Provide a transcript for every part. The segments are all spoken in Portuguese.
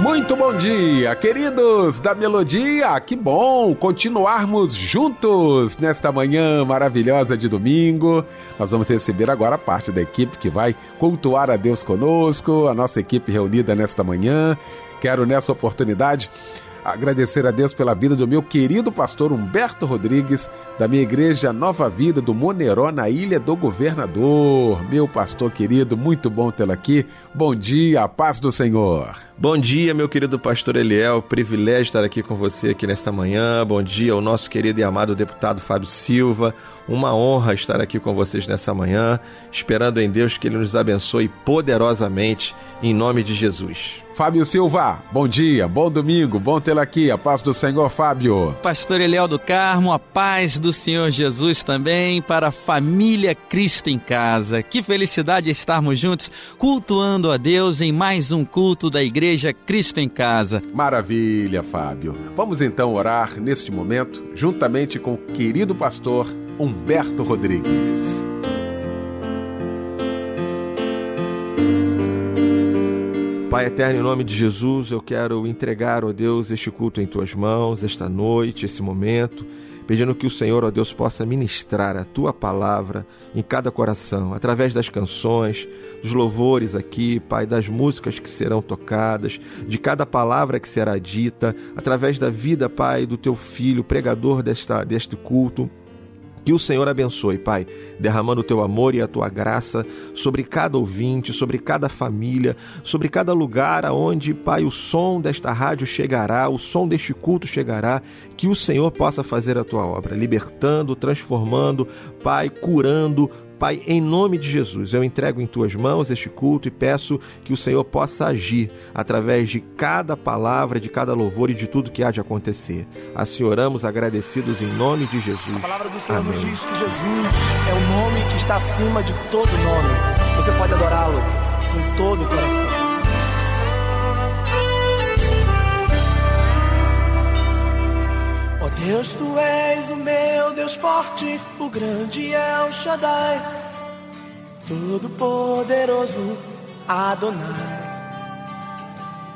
Muito bom dia, queridos da Melodia. Que bom continuarmos juntos nesta manhã maravilhosa de domingo. Nós vamos receber agora parte da equipe que vai cultuar a Deus conosco, a nossa equipe reunida nesta manhã. Quero nessa oportunidade agradecer a Deus pela vida do meu querido pastor Humberto Rodrigues, da minha igreja Nova Vida do Moneró, na Ilha do Governador. Meu pastor querido, muito bom tê-lo aqui. Bom dia, a paz do Senhor. Bom dia, meu querido pastor Eliel. Privilégio estar aqui com você aqui nesta manhã. Bom dia ao nosso querido e amado deputado Fábio Silva. Uma honra estar aqui com vocês nessa manhã, esperando em Deus que Ele nos abençoe poderosamente, em nome de Jesus. Fábio Silva, bom dia, bom domingo, bom tê-lo aqui, a paz do Senhor, Fábio. Pastor Eliel do Carmo, a paz do Senhor Jesus também para a família Cristo em casa. Que felicidade estarmos juntos, cultuando a Deus em mais um culto da Igreja Cristo em Casa. Maravilha, Fábio. Vamos então orar neste momento, juntamente com o querido pastor Humberto Rodrigues. Pai eterno, em nome de Jesus, eu quero entregar, ó Deus, este culto em tuas mãos, esta noite, esse momento, pedindo que o Senhor, ó Deus, possa ministrar a tua palavra em cada coração, através das canções, dos louvores aqui, Pai, das músicas que serão tocadas, de cada palavra que será dita, através da vida, Pai, do teu filho, pregador desta, deste culto. Que o Senhor abençoe, Pai, derramando o teu amor e a tua graça sobre cada ouvinte, sobre cada família, sobre cada lugar aonde, Pai, o som desta rádio chegará, o som deste culto chegará, que o Senhor possa fazer a tua obra, libertando, transformando, Pai, curando, Pai, em nome de Jesus, eu entrego em tuas mãos este culto e peço que o Senhor possa agir através de cada palavra, de cada louvor e de tudo que há de acontecer. Assim oramos agradecidos em nome de Jesus. A palavra do Senhor Amém. nos diz que Jesus é o nome que está acima de todo nome. Você pode adorá-lo com todo o coração. Deus, tu és o meu Deus forte, o grande é o Shaddai, todo poderoso Adonai.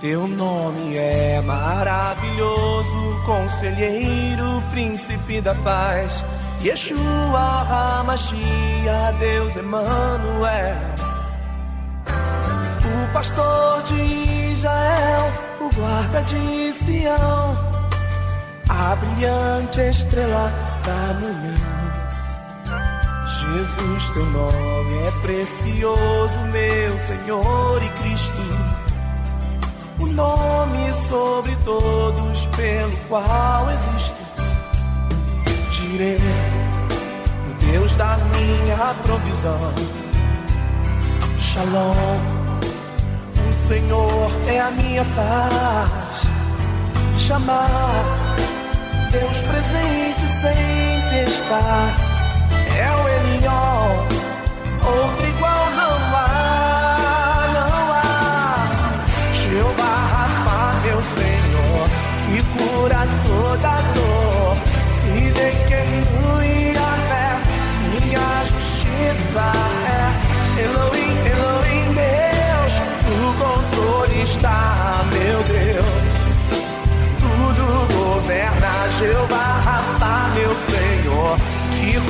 Teu nome é maravilhoso, conselheiro, príncipe da paz. Yeshua HaMashiach, Deus Emmanuel. O pastor de Israel, o guarda de Sião. A brilhante estrela da manhã. Jesus, teu nome é precioso, meu Senhor e Cristo o nome sobre todos pelo qual existo. Direi, o Deus da minha provisão. Shalom, o Senhor é a minha paz. Chamar, Deus presente sempre está. É o Elion, outro igual não há, não há. Jeová Rafa, meu Senhor, que cura toda dor.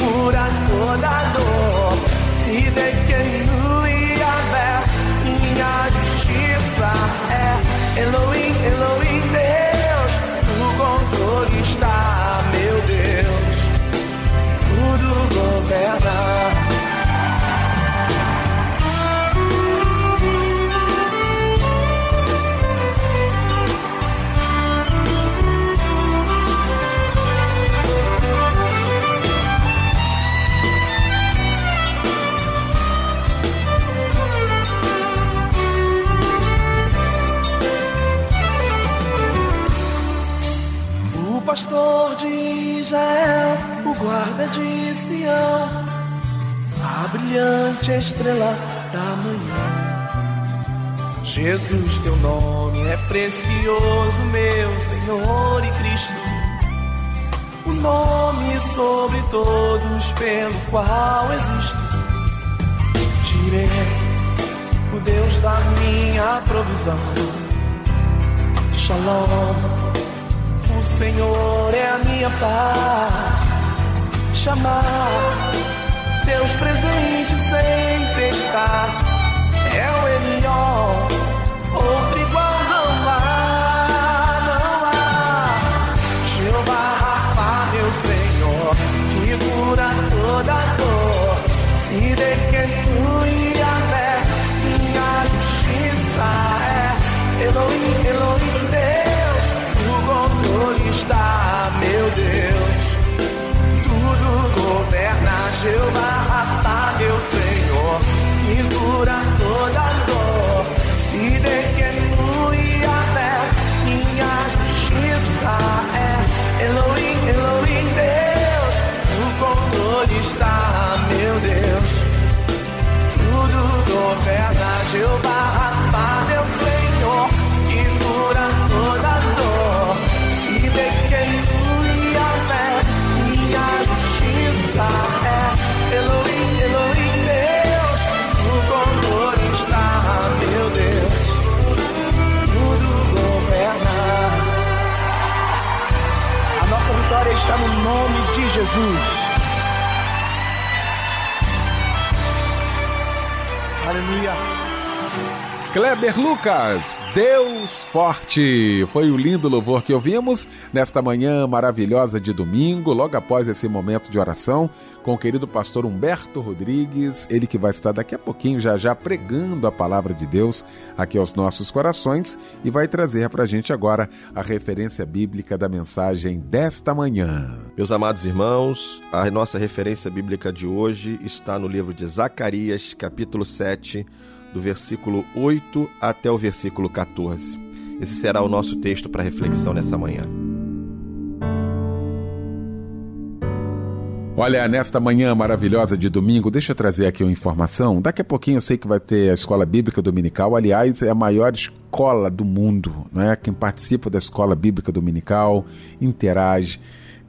Cura toda dor. Se de que a fé, minha justiça é Elohim, Elohim, Deus. O controle está, meu Deus. Tudo governa. Pastor de Israel, o guarda de Sião, a brilhante estrela da manhã. Jesus, teu nome é precioso, meu Senhor e Cristo. O nome sobre todos pelo qual existo. Tirei o Deus da minha provisão. Shalom, Senhor é a minha paz. Chamar teus presentes sem testar. É o melhor, outro Kleber Lucas, Deus Forte. Foi o lindo louvor que ouvimos nesta manhã maravilhosa de domingo, logo após esse momento de oração, com o querido pastor Humberto Rodrigues, ele que vai estar daqui a pouquinho já já pregando a palavra de Deus aqui aos nossos corações e vai trazer para a gente agora a referência bíblica da mensagem desta manhã. Meus amados irmãos, a nossa referência bíblica de hoje está no livro de Zacarias, capítulo 7, do versículo 8 até o versículo 14. Esse será o nosso texto para reflexão nessa manhã. Olha, nesta manhã maravilhosa de domingo, deixa eu trazer aqui uma informação. Daqui a pouquinho eu sei que vai ter a Escola Bíblica Dominical. Aliás, é a maior escola do mundo, não é? Quem participa da Escola Bíblica Dominical interage,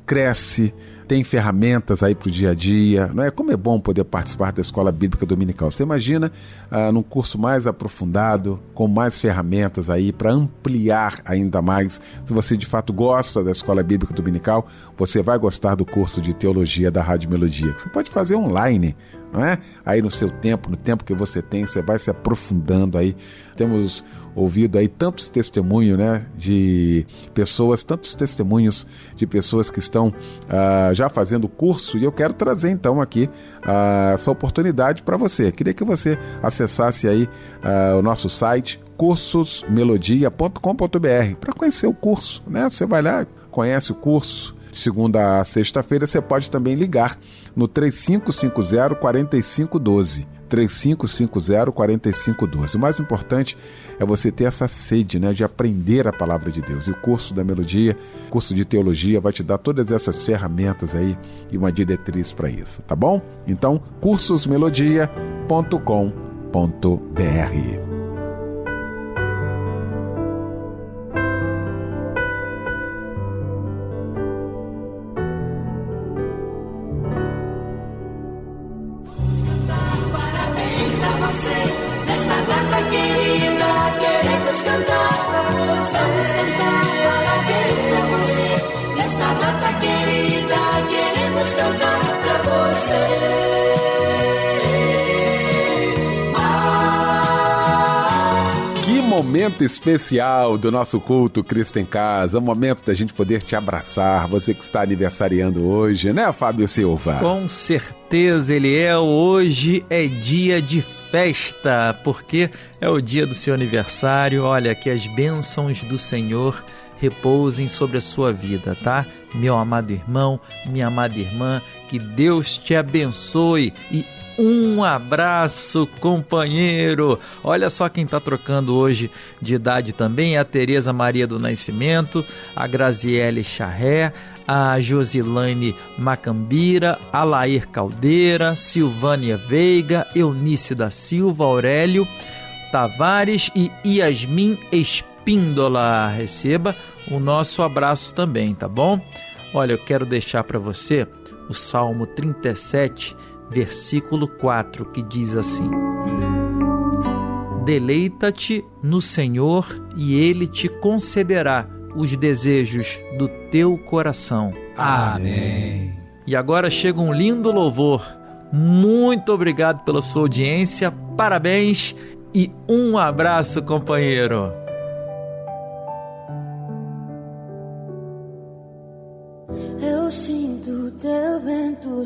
cresce, tem ferramentas aí para o dia a dia, não é? Como é bom poder participar da Escola Bíblica Dominical. Você imagina ah, num curso mais aprofundado, com mais ferramentas aí para ampliar ainda mais. Se você de fato gosta da Escola Bíblica Dominical, você vai gostar do curso de Teologia da Rádio Melodia. que Você pode fazer online, não é? Aí no seu tempo, no tempo que você tem, você vai se aprofundando aí. Temos ouvido aí tantos testemunhos, né, de pessoas, tantos testemunhos de pessoas que estão ah, já fazendo curso e eu quero trazer então aqui ah, essa oportunidade para você. Queria que você acessasse aí ah, o nosso site cursosmelodia.com.br para conhecer o curso, né? Você vai lá, conhece o curso, segunda a sexta-feira, você pode também ligar no 3550 4512. 3550 4512. O mais importante é você ter essa sede né, de aprender a palavra de Deus. E o curso da melodia, curso de teologia, vai te dar todas essas ferramentas aí e uma diretriz para isso, tá bom? Então, cursosmelodia.com.br. especial do nosso culto Cristo em Casa, um momento da gente poder te abraçar, você que está aniversariando hoje, né, Fábio Silva? Com certeza ele é. Hoje é dia de festa, porque é o dia do seu aniversário. Olha, que as bênçãos do Senhor repousem sobre a sua vida, tá? Meu amado irmão, minha amada irmã, que Deus te abençoe e um abraço, companheiro. Olha só quem está trocando hoje de idade também: é a Tereza Maria do Nascimento, a Graziele Charré, a Josilane Macambira, Alair Caldeira, Silvânia Veiga, Eunice da Silva, Aurélio Tavares e Yasmin Espíndola. Receba o nosso abraço também, tá bom? Olha, eu quero deixar para você o Salmo 37, versículo 4, que diz assim: Deleita-te no Senhor e ele te concederá os desejos do teu coração. Amém. E agora chega um lindo louvor. Muito obrigado pela sua audiência, parabéns e um abraço, companheiro.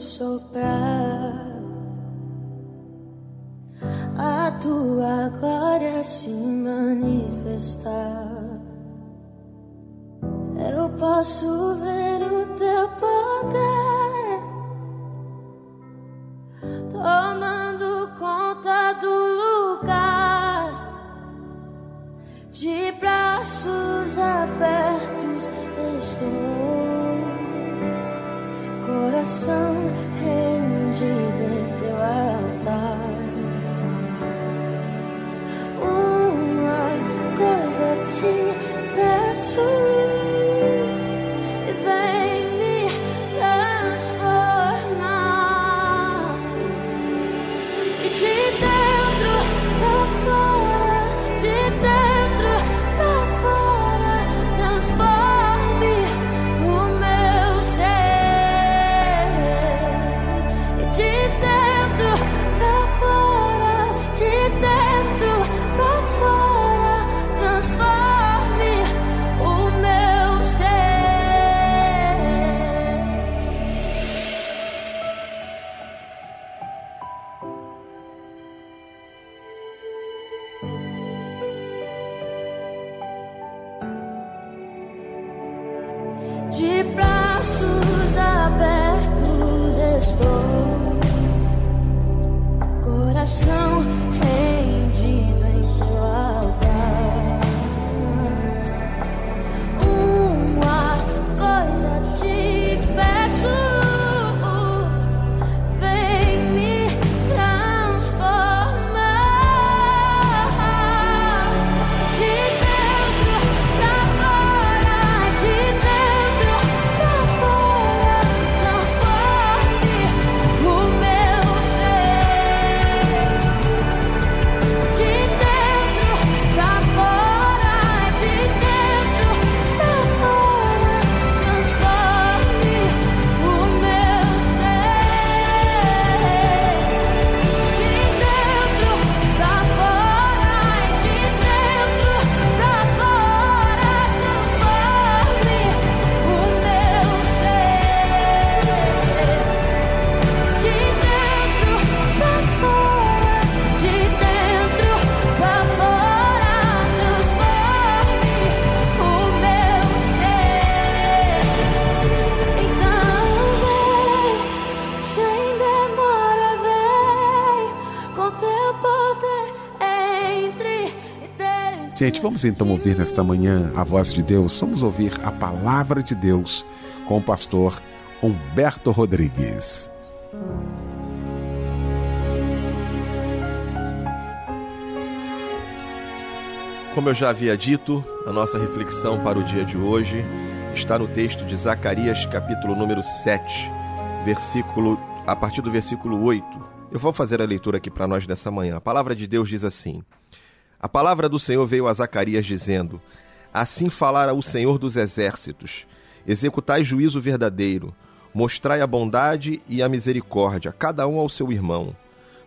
Soprar, a tua glória se manifestar. Eu posso ver o teu poder tomando conta do lugar, de braços abertos estou coração rendido em teu altar. Uma coisa te peço, Gente, vamos então ouvir nesta manhã a voz de Deus. Vamos ouvir a palavra de Deus com o pastor Humberto Rodrigues. Como eu já havia dito, a nossa reflexão para o dia de hoje está no texto de Zacarias, capítulo número 7, versículo a partir do versículo 8. Eu vou fazer a leitura aqui para nós nessa manhã. A palavra de Deus diz assim: A palavra do Senhor veio a Zacarias dizendo: Assim falara o Senhor dos exércitos: Executai juízo verdadeiro, mostrai a bondade e a misericórdia, cada um ao seu irmão.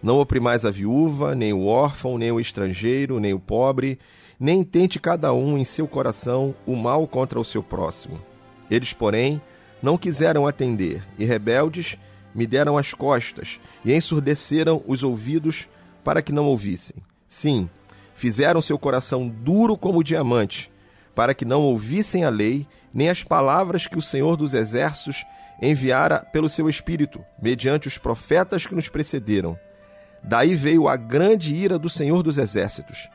Não oprimais a viúva, nem o órfão, nem o estrangeiro, nem o pobre, nem tente cada um em seu coração o mal contra o seu próximo. Eles, porém, não quiseram atender, e rebeldes me deram as costas, e ensurdeceram os ouvidos para que não ouvissem. Sim, fizeram seu coração duro como diamante, para que não ouvissem a lei, nem as palavras que o Senhor dos Exércitos enviara pelo seu Espírito, mediante os profetas que nos precederam. Daí veio a grande ira do Senhor dos Exércitos.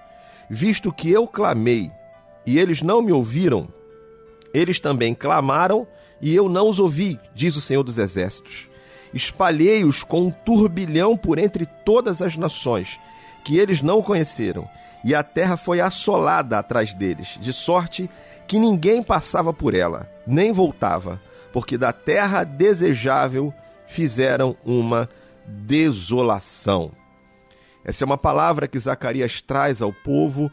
Visto que eu clamei e eles não me ouviram, eles também clamaram e eu não os ouvi, diz o Senhor dos Exércitos. Espalhei-os com um turbilhão por entre todas as nações, que eles não conheceram, e a terra foi assolada atrás deles, de sorte que ninguém passava por ela, nem voltava, porque da terra desejável fizeram uma desolação. Essa é uma palavra que Zacarias traz ao povo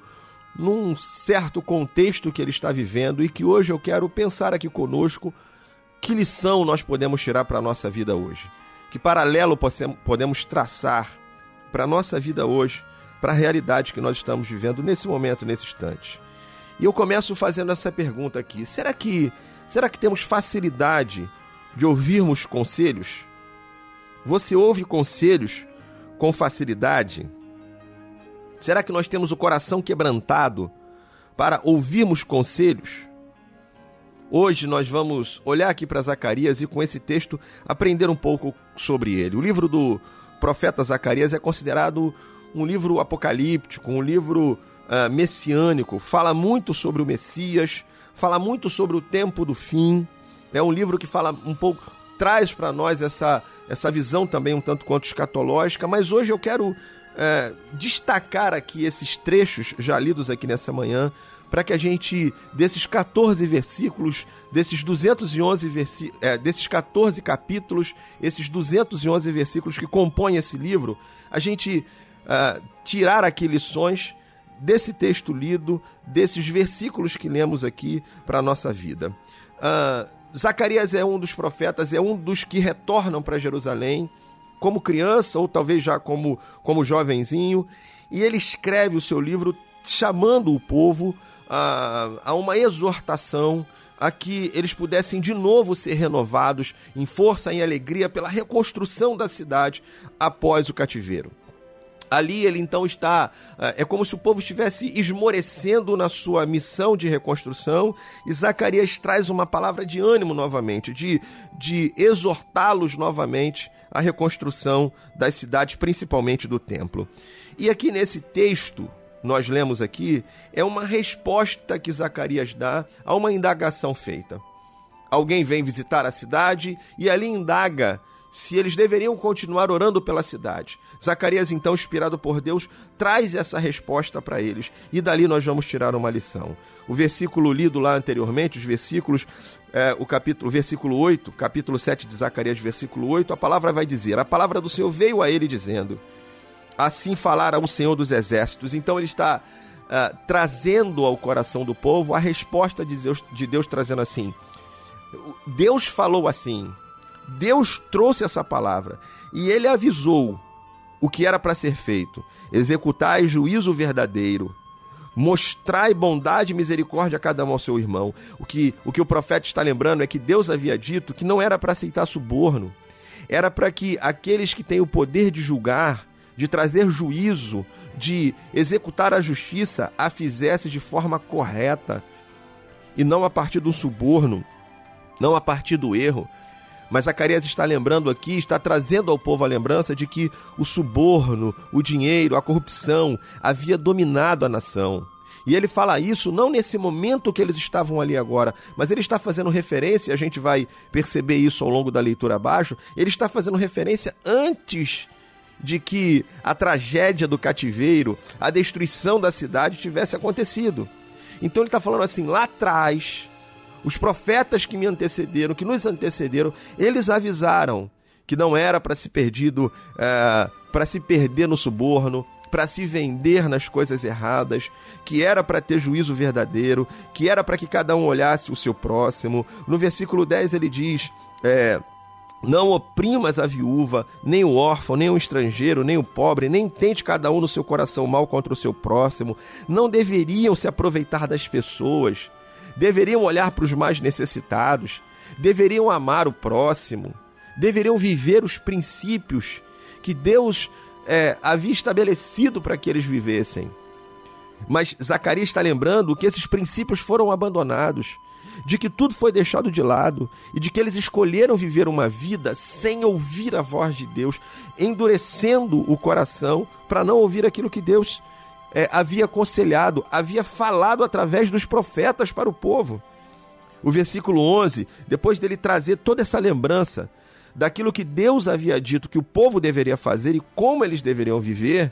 num certo contexto que ele está vivendo e que hoje eu quero pensar aqui conosco que lição nós podemos tirar para a nossa vida hoje. Que paralelo podemos traçar para a nossa vida hoje, para a realidade que nós estamos vivendo nesse momento, nesse instante. E eu começo fazendo essa pergunta aqui: será que, será que temos facilidade de ouvirmos conselhos? Você ouve conselhos com facilidade? Será que nós temos o coração quebrantado para ouvirmos conselhos? Hoje nós vamos olhar aqui para Zacarias e com esse texto aprender um pouco sobre ele. O livro do profeta Zacarias é considerado um livro apocalíptico, um livro ah, messiânico, fala muito sobre o Messias, fala muito sobre o tempo do fim. É um livro que fala um pouco, traz para nós essa, essa visão também um tanto quanto escatológica, mas hoje eu quero é, destacar aqui esses trechos já lidos aqui nessa manhã, para que a gente, desses 14 versículos, desses 211 versi é, desses 14 capítulos, esses 211 versículos que compõem esse livro, a gente ah, tirar aqui lições desse texto lido, desses versículos que lemos aqui para a nossa vida. Ah, Zacarias é um dos profetas, é um dos que retornam para Jerusalém como criança ou talvez já como, como jovenzinho, e ele escreve o seu livro chamando o povo a, a uma exortação a que eles pudessem de novo ser renovados em força, em alegria pela reconstrução da cidade após o cativeiro. Ali ele então está. ah, É como se o povo estivesse esmorecendo na sua missão de reconstrução, e Zacarias traz uma palavra de ânimo novamente, de, de exortá-los novamente à reconstrução das cidades, principalmente do templo. E aqui nesse texto, nós lemos aqui, é uma resposta que Zacarias dá a uma indagação feita. Alguém vem visitar a cidade e ali indaga se eles deveriam continuar orando pela cidade. Zacarias, então, inspirado por Deus, traz essa resposta para eles. E dali nós vamos tirar uma lição. O versículo lido lá anteriormente, os versículos, é, o capítulo, versículo 8, capítulo 7 de Zacarias, versículo 8, a palavra vai dizer: A palavra do Senhor veio a ele dizendo: Assim falara o Senhor dos Exércitos. Então ele está ah, trazendo ao coração do povo a resposta de Deus, de Deus trazendo assim: Deus falou assim, Deus trouxe essa palavra e ele avisou o que era para ser feito: executai juízo verdadeiro, mostrai bondade e misericórdia a cada um ao seu irmão. O que, o que o profeta está lembrando é que Deus havia dito que não era para aceitar suborno, era para que aqueles que têm o poder de julgar, de trazer juízo, de executar a justiça, a fizesse de forma correta e não a partir do suborno, não a partir do erro. Mas Zacarias está lembrando aqui, está trazendo ao povo a lembrança de que o suborno, o dinheiro, a corrupção havia dominado a nação. E ele fala isso não nesse momento que eles estavam ali agora, mas ele está fazendo referência, a gente vai perceber isso ao longo da leitura abaixo, ele está fazendo referência antes de que a tragédia do cativeiro, a destruição da cidade tivesse acontecido. Então ele está falando assim, lá atrás, os profetas que me antecederam, que nos antecederam, eles avisaram que não era para se perdido, é, para se perder no suborno, para se vender nas coisas erradas, que era para ter juízo verdadeiro, que era para que cada um olhasse o seu próximo. No versículo 10 ele diz: é, não oprimas a viúva, nem o órfão, nem o estrangeiro, nem o pobre, nem tente cada um no seu coração mal contra o seu próximo. Não deveriam se aproveitar das pessoas, deveriam olhar para os mais necessitados, deveriam amar o próximo, deveriam viver os princípios que Deus é, havia estabelecido para que eles vivessem. Mas Zacarias está lembrando que esses princípios foram abandonados, de que tudo foi deixado de lado e de que eles escolheram viver uma vida sem ouvir a voz de Deus, endurecendo o coração para não ouvir aquilo que Deus é, havia aconselhado, havia falado através dos profetas para o povo. O versículo 11, depois dele trazer toda essa lembrança daquilo que Deus havia dito que o povo deveria fazer e como eles deveriam viver,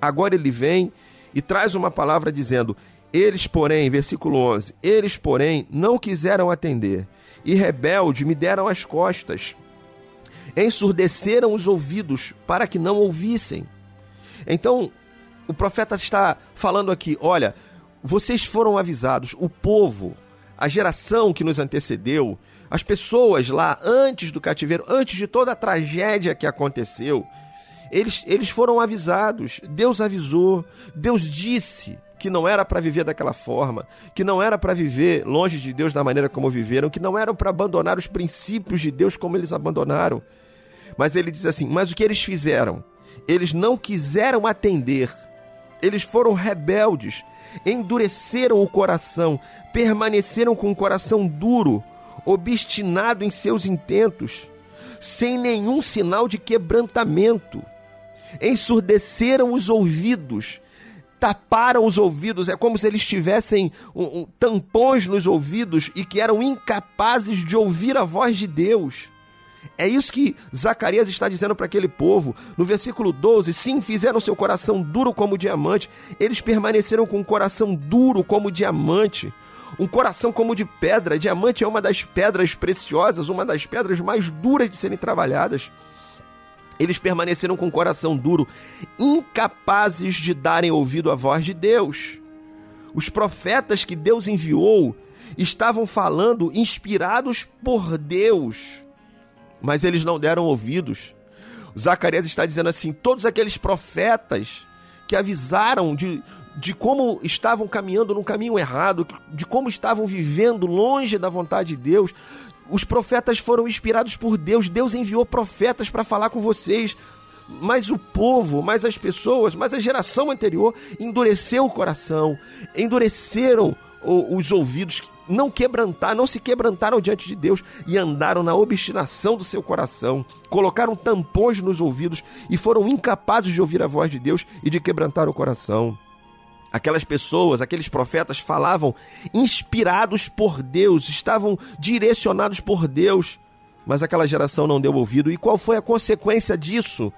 agora ele vem e traz uma palavra dizendo: Eles, porém, versículo 11: Eles, porém, não quiseram atender, e rebelde me deram as costas, ensurdeceram os ouvidos para que não ouvissem. Então, o profeta está falando aqui: olha, vocês foram avisados, o povo, a geração que nos antecedeu, as pessoas lá antes do cativeiro, antes de toda a tragédia que aconteceu, eles, eles foram avisados. Deus avisou, Deus disse que não era para viver daquela forma, que não era para viver longe de Deus da maneira como viveram, que não eram para abandonar os princípios de Deus como eles abandonaram. Mas ele diz assim: Mas o que eles fizeram? Eles não quiseram atender, eles foram rebeldes, endureceram o coração, permaneceram com o coração duro, obstinado em seus intentos, sem nenhum sinal de quebrantamento. Ensurdeceram os ouvidos, taparam os ouvidos, é como se eles tivessem um, um, tampões nos ouvidos e que eram incapazes de ouvir a voz de Deus. É isso que Zacarias está dizendo para aquele povo. No versículo 12: Sim, fizeram seu coração duro como diamante, eles permaneceram com um coração duro como diamante. Um coração como de pedra. Diamante é uma das pedras preciosas, uma das pedras mais duras de serem trabalhadas. Eles permaneceram com o coração duro, incapazes de darem ouvido à voz de Deus. Os profetas que Deus enviou estavam falando inspirados por Deus, mas eles não deram ouvidos. Zacarias está dizendo assim: todos aqueles profetas que avisaram de, de como estavam caminhando num caminho errado, de como estavam vivendo longe da vontade de Deus. Os profetas foram inspirados por Deus, Deus enviou profetas para falar com vocês. Mas o povo, mas as pessoas, mas a geração anterior endureceu o coração, endureceram os ouvidos, não quebrantaram, não se quebrantaram diante de Deus e andaram na obstinação do seu coração, colocaram tampões nos ouvidos e foram incapazes de ouvir a voz de Deus e de quebrantar o coração. Aquelas pessoas, aqueles profetas falavam inspirados por Deus, estavam direcionados por Deus, mas aquela geração não deu ouvido. E qual foi a consequência disso?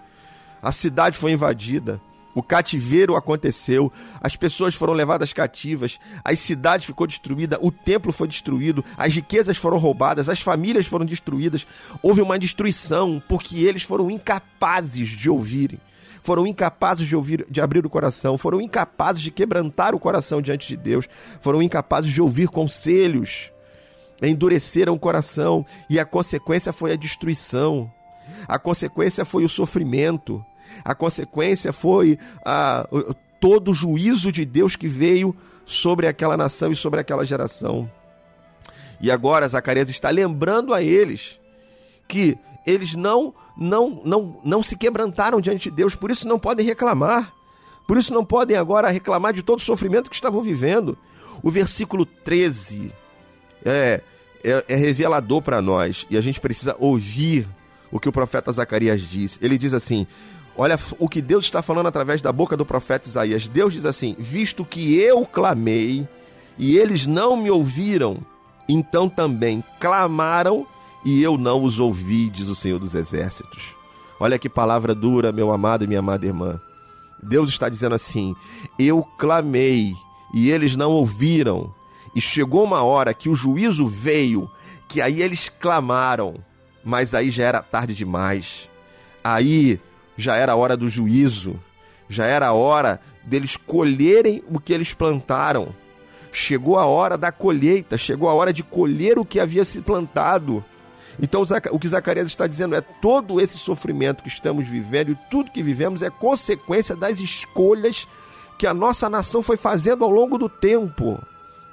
A cidade foi invadida, o cativeiro aconteceu, as pessoas foram levadas cativas, a cidade ficou destruída, o templo foi destruído, as riquezas foram roubadas, as famílias foram destruídas. Houve uma destruição porque eles foram incapazes de ouvirem foram incapazes de ouvir, de abrir o coração, foram incapazes de quebrantar o coração diante de Deus, foram incapazes de ouvir conselhos, endureceram o coração e a consequência foi a destruição. A consequência foi o sofrimento. A consequência foi a, todo o juízo de Deus que veio sobre aquela nação e sobre aquela geração. E agora Zacarias está lembrando a eles que eles não não não não se quebrantaram diante de Deus, por isso não podem reclamar. Por isso não podem agora reclamar de todo o sofrimento que estavam vivendo. O versículo 13 é, é, é revelador para nós e a gente precisa ouvir o que o profeta Zacarias diz. Ele diz assim: Olha o que Deus está falando através da boca do profeta Isaías. Deus diz assim: Visto que eu clamei e eles não me ouviram, então também clamaram e eu não os ouvi, diz o Senhor dos Exércitos. Olha que palavra dura, meu amado e minha amada irmã. Deus está dizendo assim: Eu clamei e eles não ouviram. E chegou uma hora que o juízo veio, que aí eles clamaram, mas aí já era tarde demais. Aí já era a hora do juízo, já era a hora deles colherem o que eles plantaram. Chegou a hora da colheita, chegou a hora de colher o que havia se plantado. Então, o que Zacarias está dizendo é: todo esse sofrimento que estamos vivendo e tudo que vivemos é consequência das escolhas que a nossa nação foi fazendo ao longo do tempo,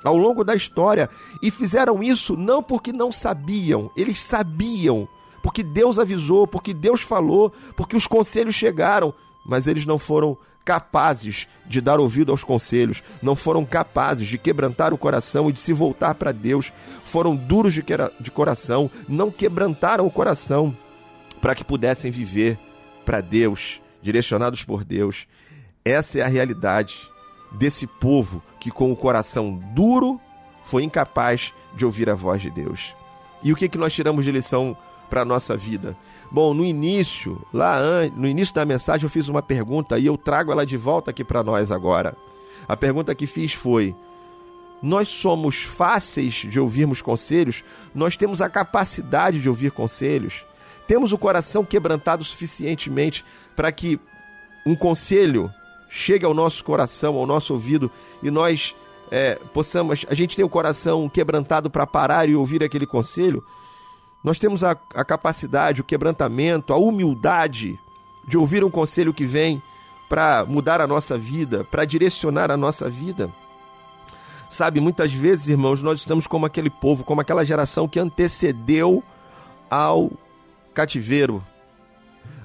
ao longo da história. E fizeram isso não porque não sabiam, eles sabiam, porque Deus avisou, porque Deus falou, porque os conselhos chegaram, mas eles não foram capazes de dar ouvido aos conselhos, não foram capazes de quebrantar o coração e de se voltar para Deus, foram duros de, de coração, não quebrantaram o coração para que pudessem viver para Deus, direcionados por Deus. Essa é a realidade desse povo que, com o coração duro, foi incapaz de ouvir a voz de Deus. E o que, que nós tiramos de lição para a nossa vida? Bom, no início, lá no início da mensagem, eu fiz uma pergunta e eu trago ela de volta aqui para nós agora. A pergunta que fiz foi: Nós somos fáceis de ouvirmos conselhos? Nós temos a capacidade de ouvir conselhos? Temos o coração quebrantado suficientemente para que um conselho chegue ao nosso coração, ao nosso ouvido e nós é, possamos, a gente tem o coração quebrantado para parar e ouvir aquele conselho, nós temos a, a capacidade, o quebrantamento, a humildade de ouvir um conselho que vem para mudar a nossa vida, para direcionar a nossa vida. Sabe, muitas vezes, irmãos, nós estamos como aquele povo, como aquela geração que antecedeu ao cativeiro.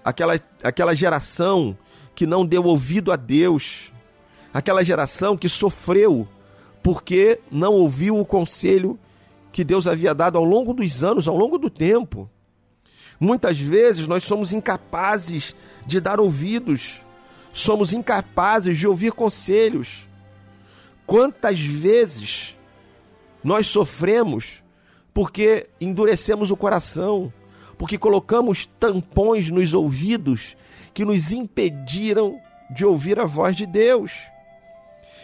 Aquela, aquela geração que não deu ouvido a Deus. Aquela geração que sofreu porque não ouviu o conselho que Deus havia dado ao longo dos anos, ao longo do tempo. Muitas vezes nós somos incapazes de dar ouvidos, somos incapazes de ouvir conselhos. Quantas vezes nós sofremos porque endurecemos o coração, porque colocamos tampões nos ouvidos que nos impediram de ouvir a voz de Deus.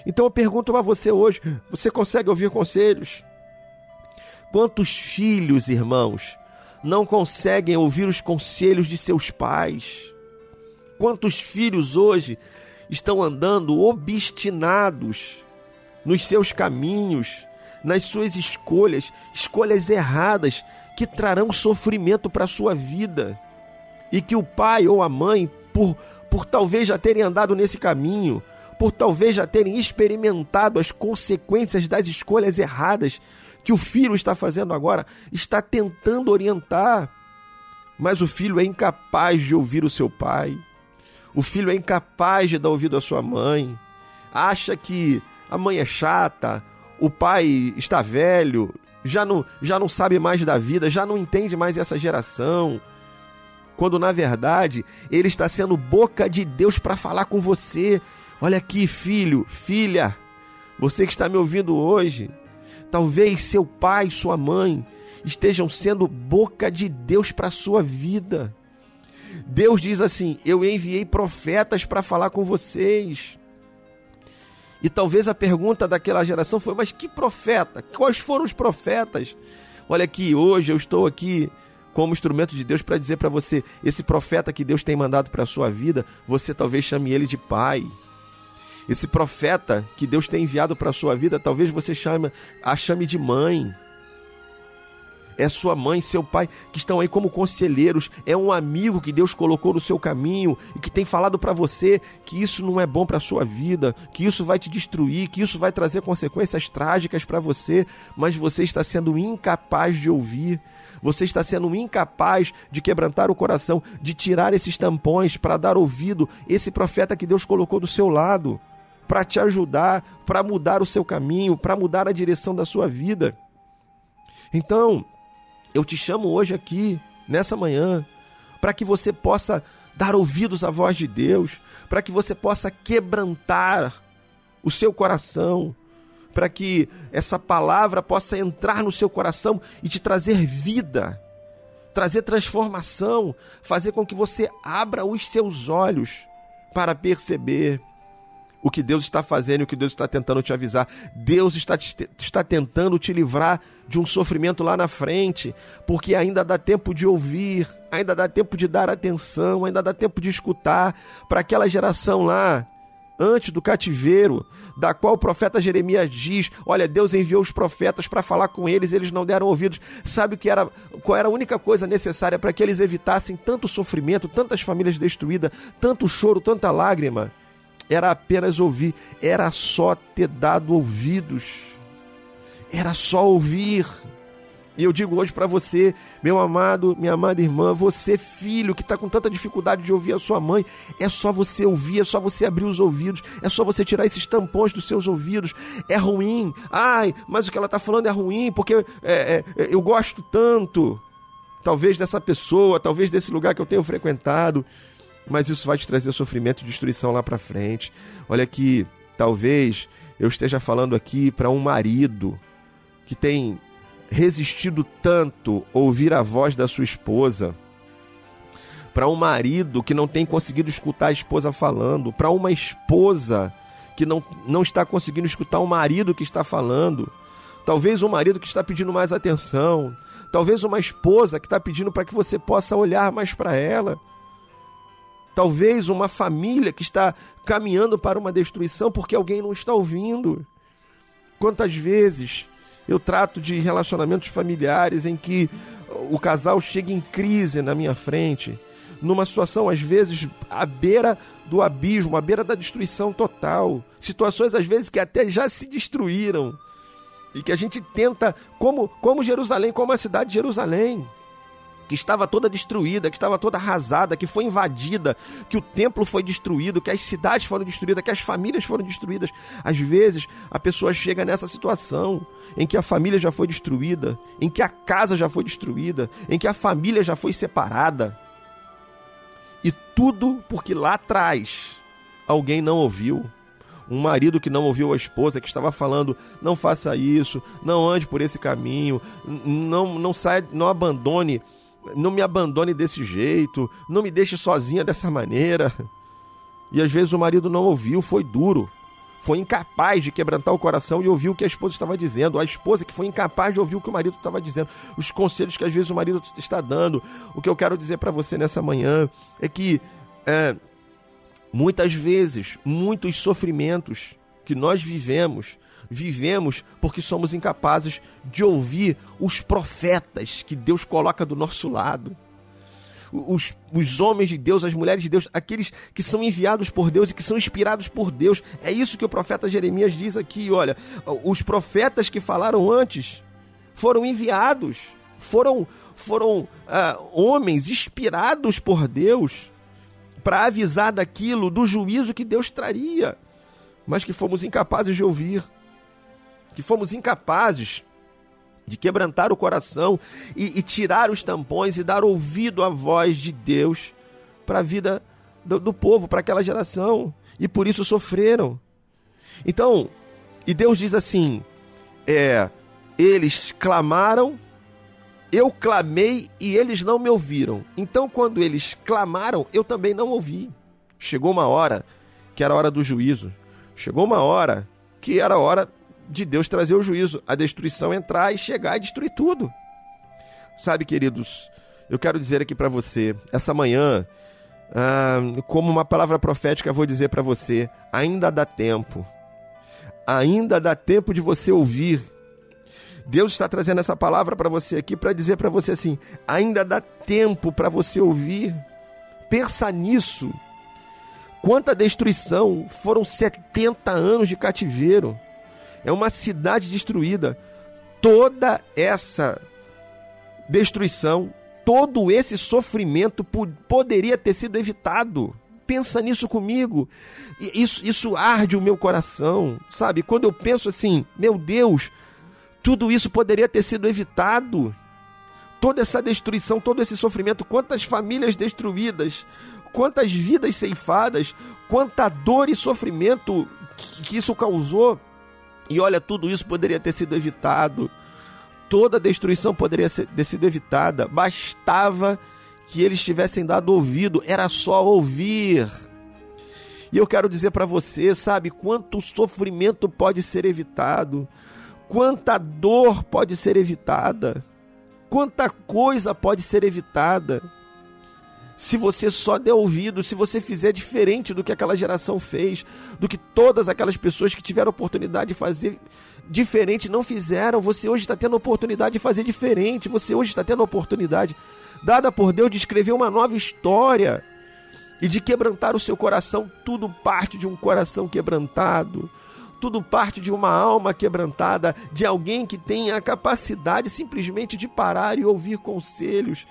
Então eu pergunto a você hoje: você consegue ouvir conselhos? Quantos filhos, irmãos, não conseguem ouvir os conselhos de seus pais? Quantos filhos hoje estão andando obstinados nos seus caminhos, nas suas escolhas, escolhas erradas que trarão sofrimento para a sua vida? E que o pai ou a mãe, por, por talvez já terem andado nesse caminho, por talvez já terem experimentado as consequências das escolhas erradas que o filho está fazendo agora, está tentando orientar, mas o filho é incapaz de ouvir o seu pai, o filho é incapaz de dar ouvido à sua mãe, acha que a mãe é chata, o pai está velho, já não, já não sabe mais da vida, já não entende mais essa geração. Quando na verdade ele está sendo boca de Deus para falar com você. Olha aqui, filho, filha, você que está me ouvindo hoje, talvez seu pai, sua mãe estejam sendo boca de Deus para a sua vida. Deus diz assim: Eu enviei profetas para falar com vocês. E talvez a pergunta daquela geração foi: Mas que profeta? Quais foram os profetas? Olha aqui, hoje eu estou aqui como instrumento de Deus para dizer para você: esse profeta que Deus tem mandado para a sua vida, você talvez chame ele de pai. Esse profeta que Deus tem enviado para a sua vida, talvez você chame, a chame de mãe. É sua mãe, seu pai que estão aí como conselheiros, é um amigo que Deus colocou no seu caminho e que tem falado para você que isso não é bom para sua vida, que isso vai te destruir, que isso vai trazer consequências trágicas para você, mas você está sendo incapaz de ouvir. Você está sendo incapaz de quebrantar o coração, de tirar esses tampões para dar ouvido esse profeta que Deus colocou do seu lado, para te ajudar, para mudar o seu caminho, para mudar a direção da sua vida. Então, eu te chamo hoje aqui, nessa manhã, para que você possa dar ouvidos à voz de Deus, para que você possa quebrantar o seu coração, para que essa palavra possa entrar no seu coração e te trazer vida, trazer transformação, fazer com que você abra os seus olhos para perceber o que Deus está fazendo o que Deus está tentando te avisar. Deus está, te- está tentando te livrar de um sofrimento lá na frente, porque ainda dá tempo de ouvir, ainda dá tempo de dar atenção, ainda dá tempo de escutar para aquela geração lá. Antes do cativeiro, da qual o profeta Jeremias diz: Olha, Deus enviou os profetas para falar com eles, eles não deram ouvidos. Sabe o que era, qual era a única coisa necessária para que eles evitassem tanto sofrimento, tantas famílias destruídas, tanto choro, tanta lágrima? Era apenas ouvir, era só ter dado ouvidos, era só ouvir. E eu digo hoje para você, meu amado, minha amada irmã, você filho que está com tanta dificuldade de ouvir a sua mãe, é só você ouvir, é só você abrir os ouvidos, é só você tirar esses tampões dos seus ouvidos. É ruim, ai, mas o que ela está falando é ruim porque é, é, eu gosto tanto, talvez dessa pessoa, talvez desse lugar que eu tenho frequentado, mas isso vai te trazer sofrimento e destruição lá para frente. Olha aqui, talvez eu esteja falando aqui para um marido que tem resistido tanto ouvir a voz da sua esposa, para um marido que não tem conseguido escutar a esposa falando, para uma esposa que não, não está conseguindo escutar o marido que está falando, talvez um marido que está pedindo mais atenção, talvez uma esposa que está pedindo para que você possa olhar mais para ela. Talvez uma família que está caminhando para uma destruição porque alguém não está ouvindo. Quantas vezes eu trato de relacionamentos familiares em que o casal chega em crise na minha frente, numa situação às vezes à beira do abismo, à beira da destruição total. Situações às vezes que até já se destruíram. E que a gente tenta, como, como Jerusalém, como a cidade de Jerusalém, que estava toda destruída, que estava toda arrasada, que foi invadida, que o templo foi destruído, que as cidades foram destruídas, que as famílias foram destruídas. Às vezes, a pessoa chega nessa situação em que a família já foi destruída, em que a casa já foi destruída, em que a família já foi separada. E tudo porque lá atrás alguém não ouviu. Um marido que não ouviu a esposa, que estava falando: não faça isso, não ande por esse caminho, não, não saia, não abandone não me abandone desse jeito, não me deixe sozinha dessa maneira. E às vezes o marido não ouviu, foi duro, foi incapaz de quebrantar o coração e ouvir o que a esposa estava dizendo, a esposa que foi incapaz de ouvir o que o marido estava dizendo, os conselhos que às vezes o marido está dando. O que eu quero dizer para você nessa manhã é que é, muitas vezes, muitos sofrimentos que nós vivemos vivemos porque somos incapazes de ouvir os profetas que Deus coloca do nosso lado. Os, os homens de Deus, as mulheres de Deus, aqueles que são enviados por Deus e que são inspirados por Deus. É isso que o profeta Jeremias diz aqui: olha, os profetas que falaram antes foram enviados, foram, foram ah, homens inspirados por Deus para avisar daquilo, do juízo que Deus traria, mas que fomos incapazes de ouvir que fomos incapazes de quebrantar o coração e, e, tirar os tampões e dar ouvido à voz de Deus para a vida do, do povo, para aquela geração. E por isso sofreram. Então, e Deus diz assim: é, eles clamaram, eu clamei e eles não me ouviram. Então, quando eles clamaram, eu também não ouvi. Chegou uma hora que era a hora do juízo. Chegou uma hora que era a hora de Deus trazer o juízo, a destruição entrar e chegar e destruir tudo. Sabe, queridos, eu quero dizer aqui para você, essa manhã, ah, como uma palavra profética, vou dizer para você: ainda dá tempo, ainda dá tempo de você ouvir. Deus está trazendo essa palavra para você aqui para dizer para você assim: ainda dá tempo para você ouvir. Pensa nisso. Quanta destruição! Foram 70 anos de cativeiro é uma cidade destruída. Toda essa destruição, todo esse sofrimento poderia ter sido evitado. Pensa nisso comigo. Isso, isso arde o meu coração, sabe? Quando eu penso assim, meu Deus, tudo isso poderia ter sido evitado. Toda essa destruição, todo esse sofrimento, quantas famílias destruídas, quantas vidas ceifadas, quanta dor e sofrimento que, que isso causou. E olha, tudo isso poderia ter sido evitado. Toda a destruição poderia ter sido evitada. Bastava que eles tivessem dado ouvido, era só ouvir. E eu quero dizer para você, sabe, quanto sofrimento pode ser evitado, quanta dor pode ser evitada, quanta coisa pode ser evitada se você só der ouvido, se você fizer diferente do que aquela geração fez, do que todas aquelas pessoas que tiveram oportunidade de fazer diferente não fizeram, você hoje está tendo oportunidade de fazer diferente, você hoje está tendo oportunidade dada por Deus de escrever uma nova história e de quebrantar o seu coração. Tudo parte de um coração quebrantado, Tudo parte de uma alma quebrantada, de alguém que tem a capacidade simplesmente de parar e ouvir conselhos.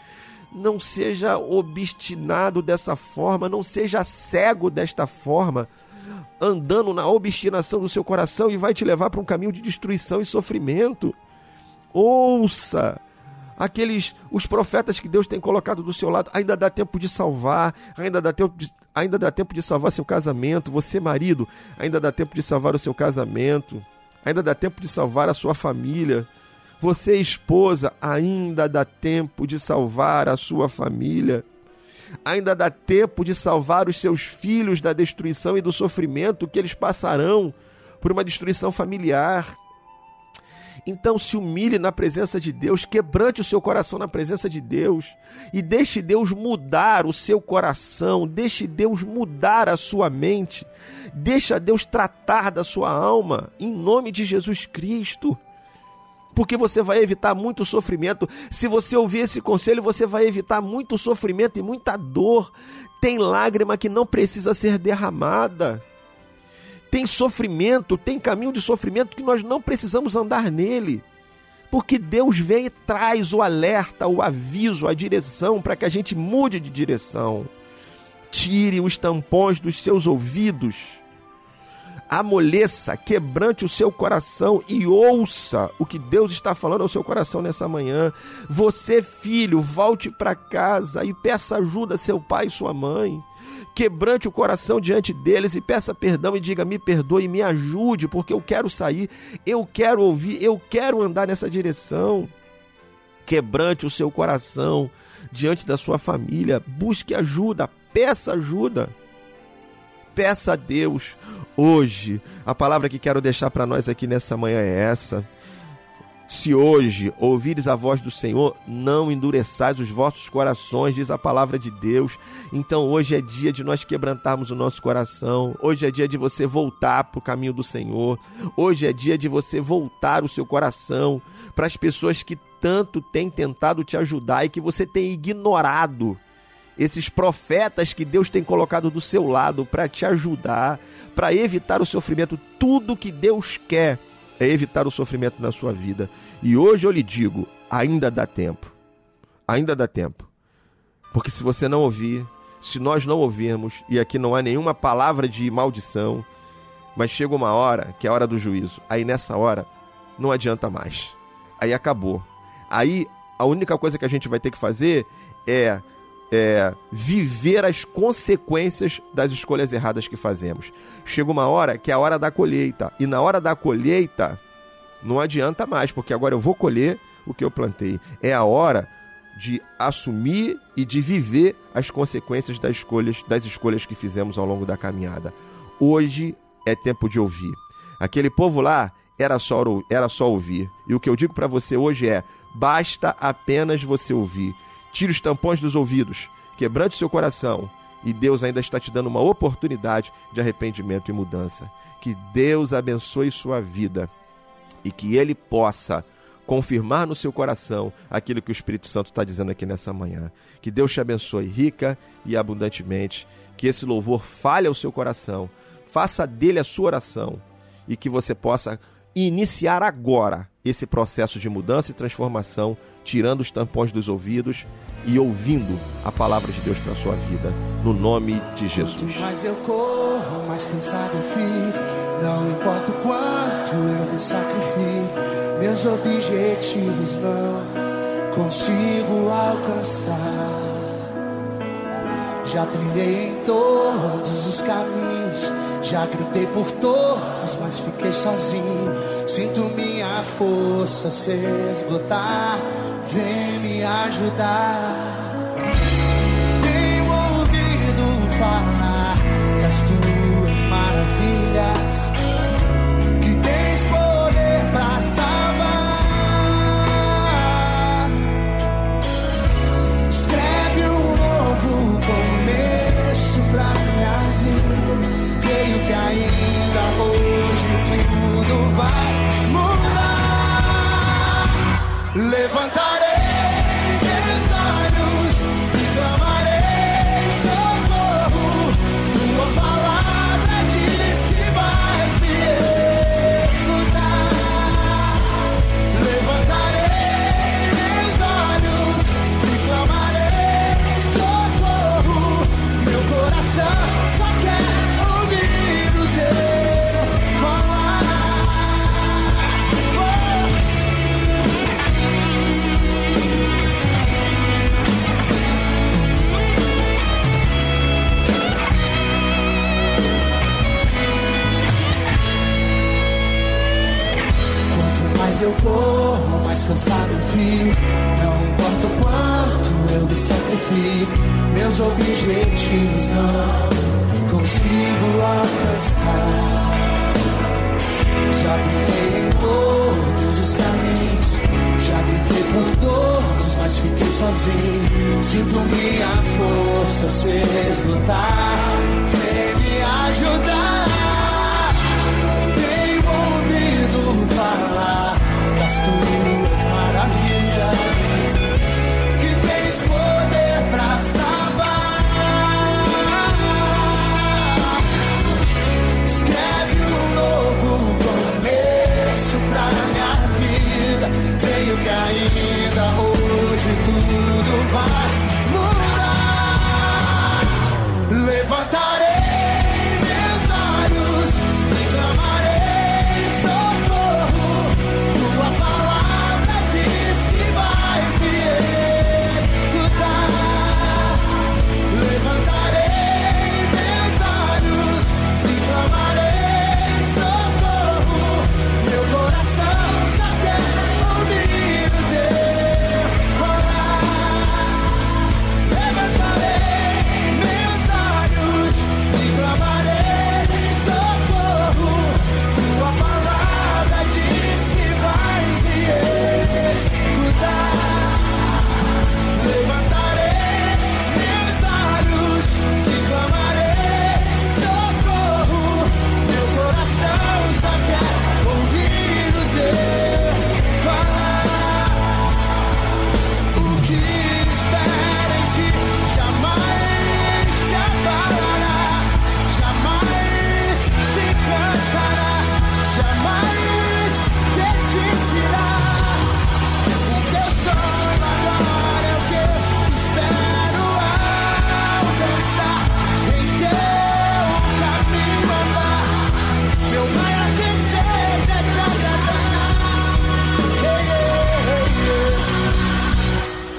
Não seja obstinado dessa forma, não seja cego desta forma, andando na obstinação do seu coração e vai te levar para um caminho de destruição e sofrimento. Ouça aqueles os profetas que Deus tem colocado do seu lado, ainda dá tempo de salvar, ainda dá tempo de, ainda dá tempo de salvar seu casamento, você marido, ainda dá tempo de salvar o seu casamento, ainda dá tempo de salvar a sua família. Você esposa, ainda dá tempo de salvar a sua família. Ainda dá tempo de salvar os seus filhos da destruição e do sofrimento que eles passarão por uma destruição familiar. Então se humilhe na presença de Deus, quebrante o seu coração na presença de Deus e deixe Deus mudar o seu coração, deixe Deus mudar a sua mente, deixa Deus tratar da sua alma, em nome de Jesus Cristo. Porque você vai evitar muito sofrimento. Se você ouvir esse conselho, você vai evitar muito sofrimento e muita dor. Tem lágrima que não precisa ser derramada tem sofrimento, tem caminho de sofrimento que nós não precisamos andar nele. Porque Deus vem e traz o alerta, o aviso, a direção para que a gente mude de direção. Tire os tampões dos seus ouvidos. Amoleça, quebrante o seu coração e ouça o que Deus está falando ao seu coração nessa manhã. Você, filho, volte para casa e peça ajuda a seu pai e sua mãe quebrante o coração diante deles e peça perdão e diga: me perdoe, me ajude, porque eu quero sair, eu quero ouvir, eu quero andar nessa direção. Quebrante o seu coração diante da sua família, busque ajuda, peça ajuda. Peça a Deus hoje. A palavra que quero deixar para nós aqui nessa manhã é essa. Se hoje ouvires a voz do Senhor, não endureçais os vossos corações, diz a palavra de Deus. Então hoje é dia de nós quebrantarmos o nosso coração. Hoje é dia de você voltar para o caminho do Senhor. Hoje é dia de você voltar o seu coração para as pessoas que tanto têm tentado te ajudar e que você tem ignorado. Esses profetas que Deus tem colocado do seu lado para te ajudar, para evitar o sofrimento, tudo que Deus quer é evitar o sofrimento na sua vida. E hoje eu lhe digo: ainda dá tempo. Ainda dá tempo. Porque se você não ouvir, se nós não ouvirmos, e aqui não há nenhuma palavra de maldição, mas chega uma hora que é a hora do juízo. Aí nessa hora, não adianta mais. Aí acabou. Aí a única coisa que a gente vai ter que fazer é é, viver as consequências das escolhas erradas que fazemos. Chega uma hora que é a hora da colheita. E na hora da colheita, não adianta mais, porque agora eu vou colher o que eu plantei. É a hora de assumir e de viver as consequências das escolhas, das escolhas que fizemos ao longo da caminhada. Hoje é tempo de ouvir. Aquele povo lá era só, era só ouvir. E o que eu digo para você hoje é: basta apenas você ouvir. Tire os tampões dos ouvidos, quebrante o seu coração, e Deus ainda está te dando uma oportunidade de arrependimento e mudança. Que Deus abençoe sua vida e que Ele possa confirmar no seu coração aquilo que o Espírito Santo está dizendo aqui nessa manhã. Que Deus te abençoe rica e abundantemente, que esse louvor fale ao seu coração, faça dele a sua oração e que você possa iniciar agora esse processo de mudança e transformação, tirando os tampões dos ouvidos e ouvindo a palavra de Deus para sua vida, no nome de Jesus. Quanto mais eu corro, mais cansado eu fico. Não importa o quanto eu me sacrifico, meus objetivos não consigo alcançar. Já trilhei em todos os caminhos, já gritei por todos, mas fiquei sozinho. Sinto minha força se esgotar, vem me ajudar. Tenho ouvido falar das tuas maravilhas, Levantarei mais eu corro, mais cansado eu fico. Não importa o quanto eu me sacrifico, meus objetivos não consigo alcançar. Já briguei em todos os caminhos, já gritei por todos, mas fiquei sozinho. Sinto minha força se esgotar, vem me ajudar. Tenho ouvido falar das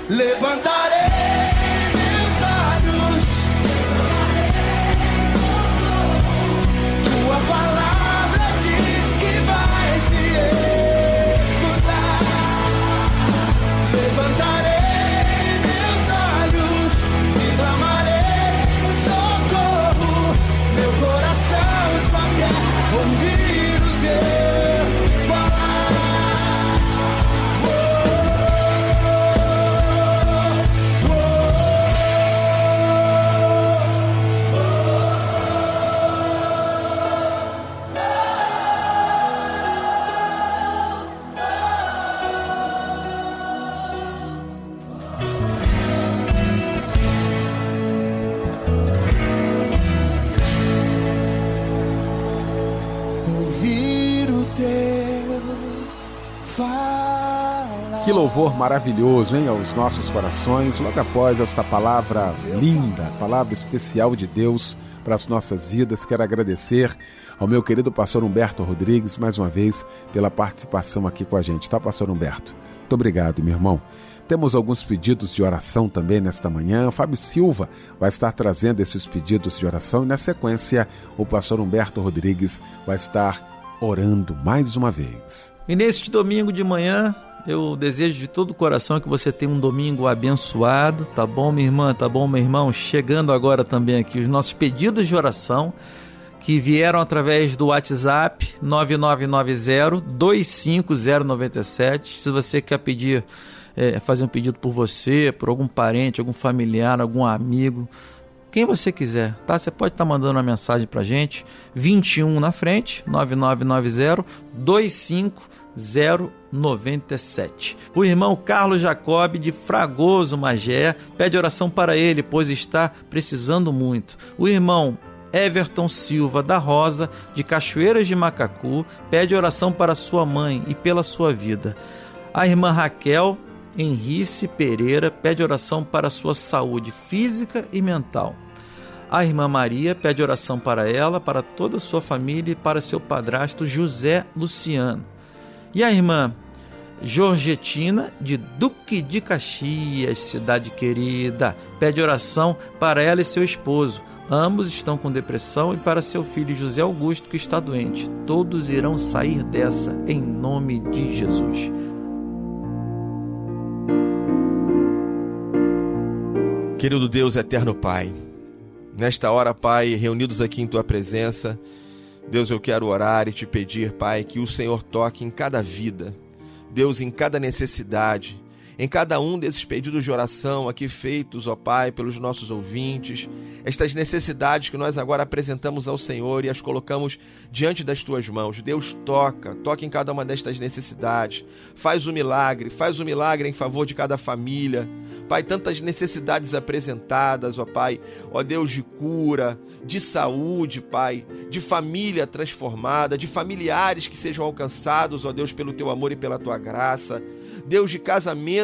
hey. Maravilhoso, hein, aos nossos corações, logo após esta palavra linda, palavra especial de Deus para as nossas vidas. Quero agradecer ao meu querido pastor Humberto Rodrigues mais uma vez pela participação aqui com a gente, tá, pastor Humberto? Muito obrigado, meu irmão. Temos alguns pedidos de oração também nesta manhã. Fábio Silva vai estar trazendo esses pedidos de oração e, na sequência, o pastor Humberto Rodrigues vai estar orando mais uma vez. E neste domingo de manhã, eu desejo de todo o coração que você tenha um domingo abençoado, tá bom, minha irmã? Tá bom, meu irmão? Chegando agora também aqui os nossos pedidos de oração que vieram através do WhatsApp 9990 25097. Se você quer pedir, é, fazer um pedido por você, por algum parente, algum familiar, algum amigo, quem você quiser, tá? Você pode estar mandando uma mensagem pra gente, 21 na frente, 9990 25097. O irmão Carlos Jacob de Fragoso Magé pede oração para ele, pois está precisando muito. O irmão Everton Silva da Rosa, de Cachoeiras de Macacu, pede oração para sua mãe e pela sua vida. A irmã Raquel Henrice Pereira pede oração para sua saúde física e mental. A irmã Maria pede oração para ela, para toda a sua família e para seu padrasto José Luciano. E a irmã Georgetina, de Duque de Caxias, cidade querida, pede oração para ela e seu esposo, Ambos estão com depressão e para seu filho José Augusto, que está doente. Todos irão sair dessa em nome de Jesus. Querido Deus, eterno Pai, nesta hora, Pai, reunidos aqui em Tua presença, Deus, eu quero orar e te pedir, Pai, que o Senhor toque em cada vida, Deus, em cada necessidade, em cada um desses pedidos de oração aqui feitos, ó Pai, pelos nossos ouvintes, estas necessidades que nós agora apresentamos ao Senhor e as colocamos diante das tuas mãos. Deus toca, toca em cada uma destas necessidades, faz o milagre, faz o milagre em favor de cada família. Pai, tantas necessidades apresentadas, ó Pai, ó Deus de cura, de saúde, Pai, de família transformada, de familiares que sejam alcançados, ó Deus, pelo teu amor e pela tua graça. Deus de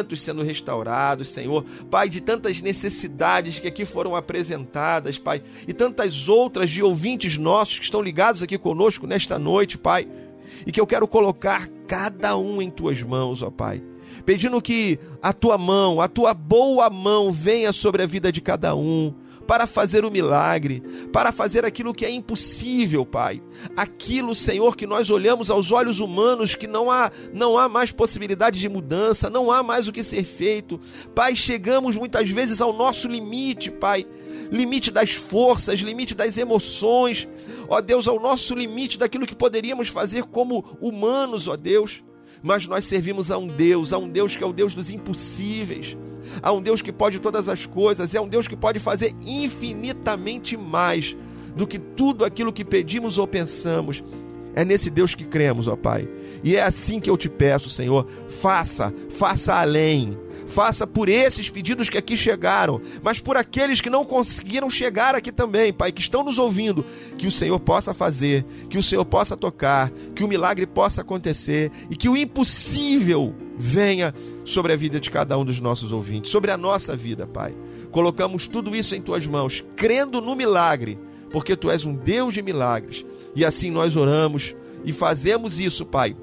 casamentos sendo restaurados, Senhor. Pai, de tantas necessidades que aqui foram apresentadas, Pai, e tantas outras de ouvintes nossos que estão ligados aqui conosco nesta noite, Pai, e que eu quero colocar cada um em tuas mãos, ó Pai. Pedindo que a tua mão, a tua boa mão venha sobre a vida de cada um, para fazer o milagre, para fazer aquilo que é impossível, Pai. Aquilo, Senhor, que nós olhamos aos olhos humanos que não há não há mais possibilidade de mudança, não há mais o que ser feito. Pai, chegamos muitas vezes ao nosso limite, Pai. Limite das forças, limite das emoções, ó Deus, ao nosso limite daquilo que poderíamos fazer como humanos, ó Deus mas nós servimos a um Deus, a um Deus que é o Deus dos impossíveis, a um Deus que pode todas as coisas, é um Deus que pode fazer infinitamente mais do que tudo aquilo que pedimos ou pensamos. É nesse Deus que cremos, ó Pai. E é assim que eu te peço, Senhor, faça, faça além. Faça por esses pedidos que aqui chegaram, mas por aqueles que não conseguiram chegar aqui também, Pai, que estão nos ouvindo, que o Senhor possa fazer, que o Senhor possa tocar, que o milagre possa acontecer e que o impossível venha sobre a vida de cada um dos nossos ouvintes, sobre a nossa vida, Pai. Colocamos tudo isso em tuas mãos, crendo no milagre, porque tu és um Deus de milagres. E assim nós oramos e fazemos isso, Pai,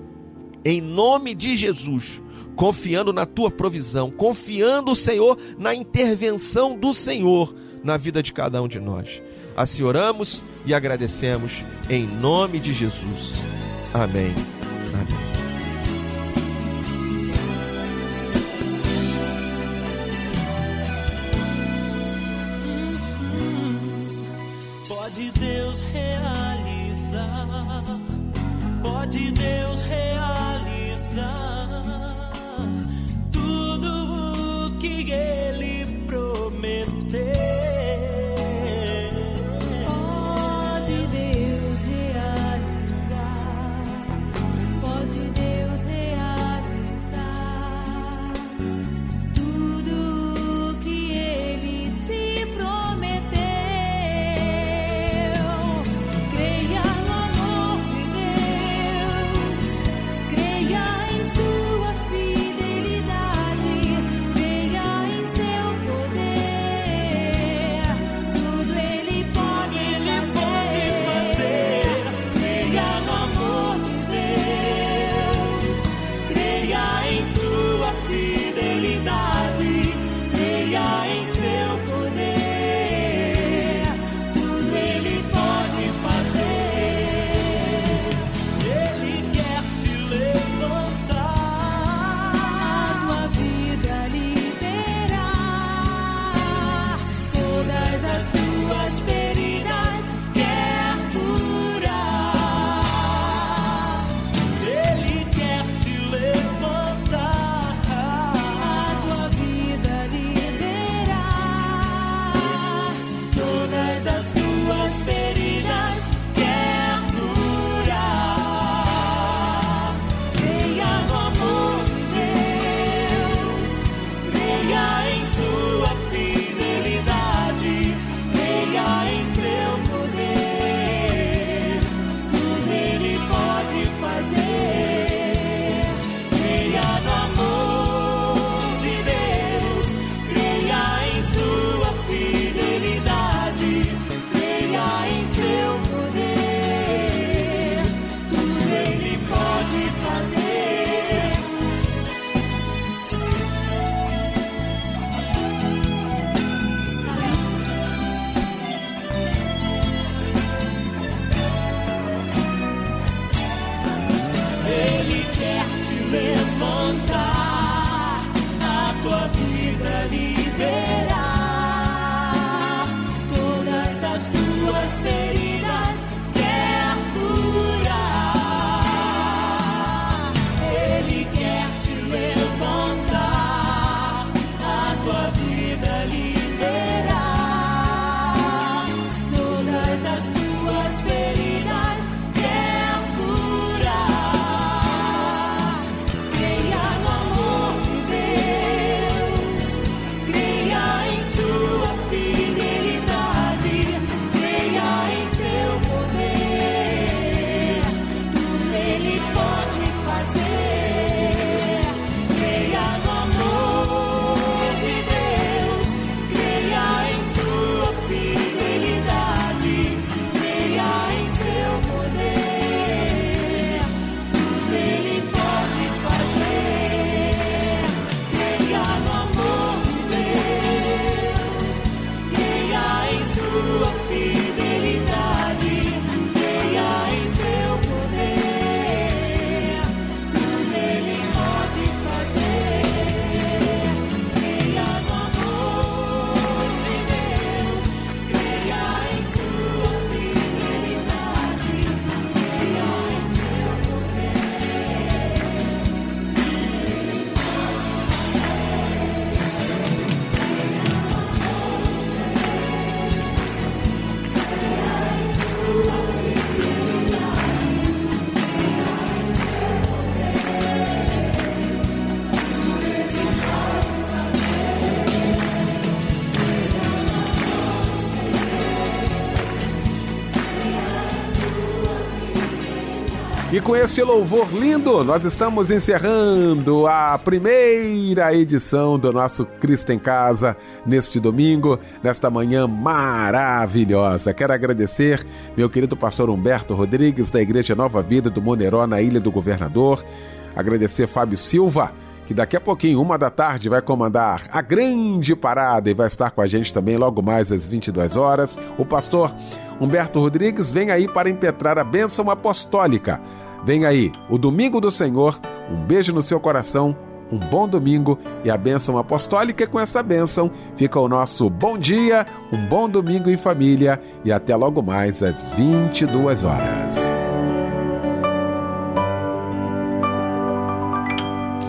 em nome de Jesus, confiando na tua provisão, confiando, Senhor, na intervenção do Senhor na vida de cada um de nós. Assim oramos e agradecemos em nome de Jesus. Amém. Amém. Pode Deus realizar, pode Deus realizar com esse louvor lindo, nós estamos encerrando a primeira edição do nosso Cristo em Casa neste domingo, nesta manhã maravilhosa. Quero agradecer meu querido pastor Humberto Rodrigues, da Igreja Nova Vida do Moneró, na Ilha do Governador. Agradecer Fábio Silva, que daqui a pouquinho, uma da tarde, vai comandar a grande parada e vai estar com a gente também logo mais às 22 horas. O pastor Humberto Rodrigues vem aí para impetrar a bênção apostólica. Vem aí, o Domingo do Senhor. Um beijo no seu coração, um bom domingo e a bênção apostólica. Com essa bênção fica o nosso bom dia, um bom domingo em família e até logo mais às 22 horas.